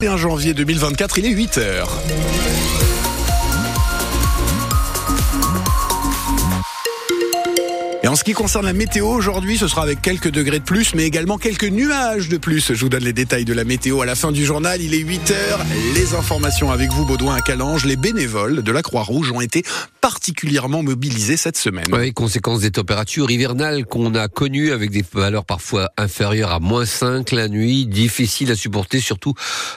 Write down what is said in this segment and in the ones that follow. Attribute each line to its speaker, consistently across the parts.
Speaker 1: 1 janvier 2024, il est 8h. Et en ce qui concerne la météo, aujourd'hui, ce sera avec quelques degrés de plus, mais également quelques nuages de plus. Je vous donne les détails de la météo à la fin du journal. Il est 8 heures. Les informations avec vous, Baudouin à Calange. Les bénévoles de la Croix-Rouge ont été particulièrement mobilisés cette semaine.
Speaker 2: Oui, conséquence des températures hivernales qu'on a connues avec des valeurs parfois inférieures à moins 5 la nuit, difficile à supporter, surtout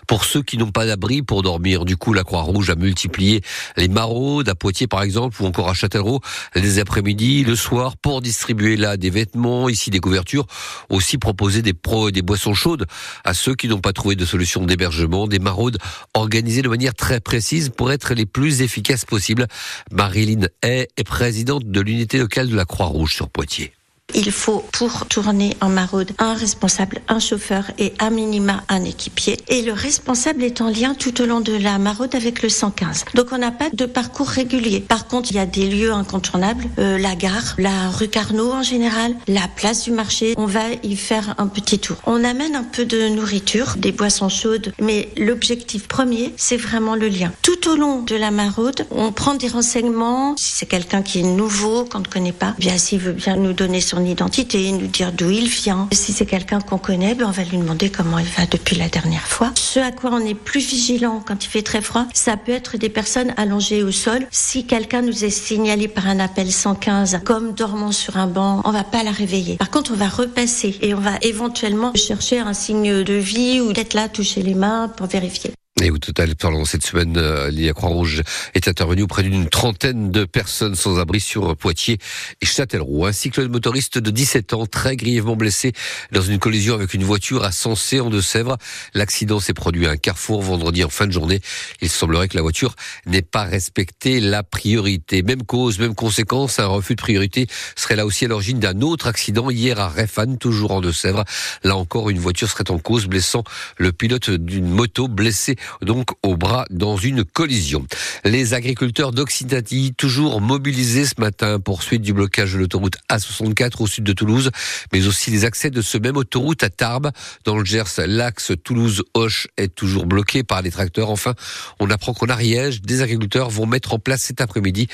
Speaker 2: pour ceux qui n'ont pas d'abri pour dormir. Du coup, la Croix-Rouge a multiplié les maraudes à Poitiers, par exemple, ou encore à Châtellerault, les après-midi, le soir, pour distribuer là des vêtements, ici des couvertures, aussi proposer des, pro, des boissons chaudes à ceux qui n'ont pas trouvé de solution d'hébergement, des maraudes organisées de manière très précise pour être les plus efficaces possibles. Marilyn Hay est présidente de l'unité locale de la Croix-Rouge sur Poitiers.
Speaker 3: Il faut pour tourner en maraude un responsable, un chauffeur et à minima un équipier. Et le responsable est en lien tout au long de la maraude avec le 115. Donc on n'a pas de parcours régulier. Par contre, il y a des lieux incontournables, euh, la gare, la rue Carnot en général, la place du marché. On va y faire un petit tour. On amène un peu de nourriture, des boissons chaudes, mais l'objectif premier, c'est vraiment le lien. Tout au long de la maraude, on prend des renseignements. Si c'est quelqu'un qui est nouveau, qu'on ne connaît pas, bien s'il veut bien nous donner son identité, nous dire d'où il vient. Si c'est quelqu'un qu'on connaît, ben on va lui demander comment il va depuis la dernière fois. Ce à quoi on est plus vigilant quand il fait très froid, ça peut être des personnes allongées au sol. Si quelqu'un nous est signalé par un appel 115 comme dormant sur un banc, on va pas la réveiller. Par contre, on va repasser et on va éventuellement chercher un signe de vie ou d'être là, toucher les mains pour vérifier.
Speaker 2: Et au total, pendant cette semaine, euh, la Croix-Rouge est intervenue auprès d'une trentaine de personnes sans abri sur Poitiers et Châtellerault. Un cyclone motoriste de 17 ans, très grièvement blessé dans une collision avec une voiture à Sensé en Deux-Sèvres. L'accident s'est produit à un carrefour vendredi en fin de journée. Il semblerait que la voiture n'ait pas respecté la priorité. Même cause, même conséquence, un refus de priorité serait là aussi à l'origine d'un autre accident hier à Réfane, toujours en Deux-Sèvres. Là encore, une voiture serait en cause, blessant le pilote d'une moto blessé donc au bras dans une collision. Les agriculteurs d'Occitanie, toujours mobilisés ce matin, poursuite du blocage de l'autoroute A64 au sud de Toulouse, mais aussi les accès de ce même autoroute à Tarbes. Dans le Gers, l'axe Toulouse-Hoche est toujours bloqué par les tracteurs. Enfin, on apprend qu'en Ariège, des agriculteurs vont mettre en place cet après-midi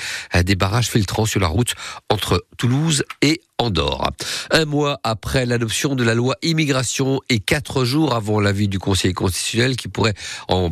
Speaker 2: des barrages filtrants sur la route entre Toulouse et Andorre. Un mois après l'adoption de la loi immigration et quatre jours avant l'avis du Conseil constitutionnel qui pourrait en,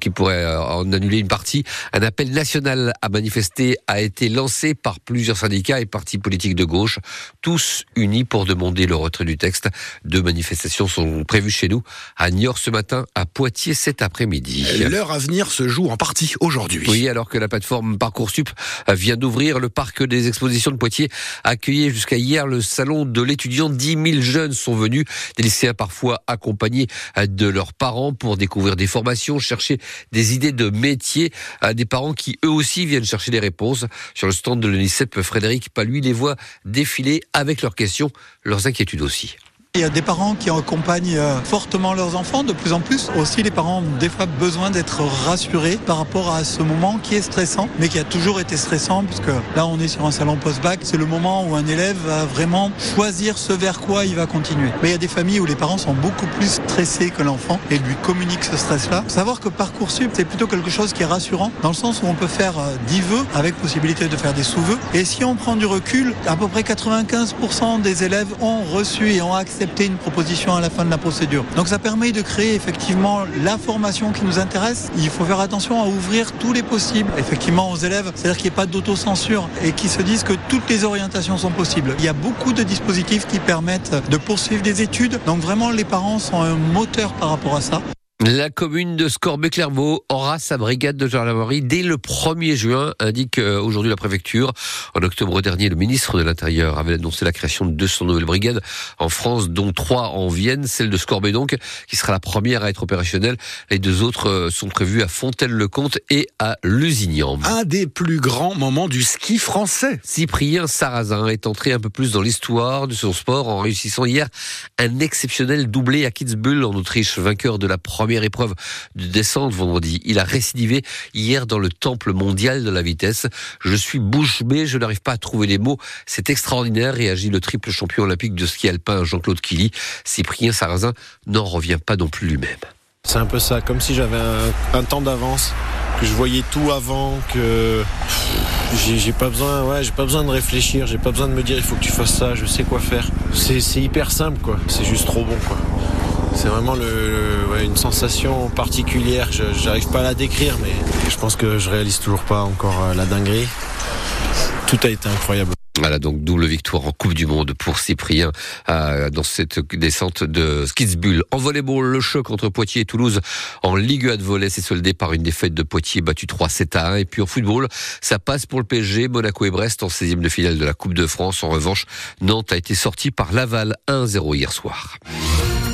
Speaker 2: qui pourrait euh, en annuler une partie, un appel national à manifester a été lancé par plusieurs syndicats et partis politiques de gauche, tous unis pour demander le retrait du texte. Deux manifestations sont prévues chez nous, à Niort ce matin, à Poitiers cet après-midi.
Speaker 1: L'heure à venir se joue en partie aujourd'hui.
Speaker 2: Oui, alors que la plateforme Parcoursup vient d'ouvrir, le parc des expositions de Poitiers a accueilli hier le salon de l'étudiant. 10 000 jeunes sont venus, des lycéens parfois accompagnés de leurs parents pour découvrir des formations, chercher des idées de métier, des parents qui eux aussi viennent chercher des réponses. Sur le stand de l'UNICEF, Frédéric Paluy les voit défiler avec leurs questions, leurs inquiétudes aussi.
Speaker 4: Il y a des parents qui accompagnent euh, fortement leurs enfants de plus en plus. Aussi, les parents ont des fois besoin d'être rassurés par rapport à ce moment qui est stressant, mais qui a toujours été stressant, puisque là, on est sur un salon post-bac. C'est le moment où un élève va vraiment choisir ce vers quoi il va continuer. Mais il y a des familles où les parents sont beaucoup plus stressés que l'enfant et lui communiquent ce stress-là. Savoir que Parcoursup, c'est plutôt quelque chose qui est rassurant, dans le sens où on peut faire 10 euh, vœux avec possibilité de faire des sous-vœux. Et si on prend du recul, à peu près 95% des élèves ont reçu et ont accepté une proposition à la fin de la procédure. Donc ça permet de créer effectivement la formation qui nous intéresse. Il faut faire attention à ouvrir tous les possibles effectivement aux élèves, c'est-à-dire qu'il n'y ait pas d'autocensure et qu'ils se disent que toutes les orientations sont possibles. Il y a beaucoup de dispositifs qui permettent de poursuivre des études. Donc vraiment les parents sont un moteur par rapport à ça.
Speaker 2: La commune de Scorbet-Clairvaux aura sa brigade de gendarmerie dès le 1er juin, indique euh, aujourd'hui la préfecture. En octobre dernier, le ministre de l'Intérieur avait annoncé la création de 200 nouvelles brigades en France, dont trois en Vienne, celle de Scorbet donc, qui sera la première à être opérationnelle. Les deux autres euh, sont prévues à Fontaine-le-Comte et à Lusignan.
Speaker 1: Un des plus grands moments du ski français.
Speaker 2: Cyprien Sarrazin est entré un peu plus dans l'histoire de son sport en réussissant hier un exceptionnel doublé à Kitzbühel en Autriche, vainqueur de la première épreuve de descente vendredi. Il a récidivé hier dans le temple mondial de la vitesse. Je suis bouche bée, je n'arrive pas à trouver les mots. C'est extraordinaire, réagit le triple champion olympique de ski alpin Jean-Claude Killy. Cyprien Sarrazin n'en revient pas non plus lui-même.
Speaker 5: C'est un peu ça, comme si j'avais un, un temps d'avance, que je voyais tout avant, que j'ai pas besoin, ouais, j'ai pas besoin de réfléchir, j'ai pas besoin de me dire il faut que tu fasses ça, je sais quoi faire. C'est hyper simple quoi, c'est juste trop bon quoi. C'est vraiment une sensation particulière, j'arrive pas à la décrire, mais je pense que je réalise toujours pas encore euh, la dinguerie. Tout a été incroyable.
Speaker 2: Voilà donc double victoire en Coupe du Monde pour Cyprien euh, dans cette descente de Skidsbull. En volleyball, le choc entre Poitiers et Toulouse en Ligue 1 de volley s'est soldé par une défaite de Poitiers battue 3-7 à 1. Et puis en football, ça passe pour le PSG, Monaco et Brest en 16e de finale de la Coupe de France. En revanche, Nantes a été sorti par Laval 1-0 hier soir.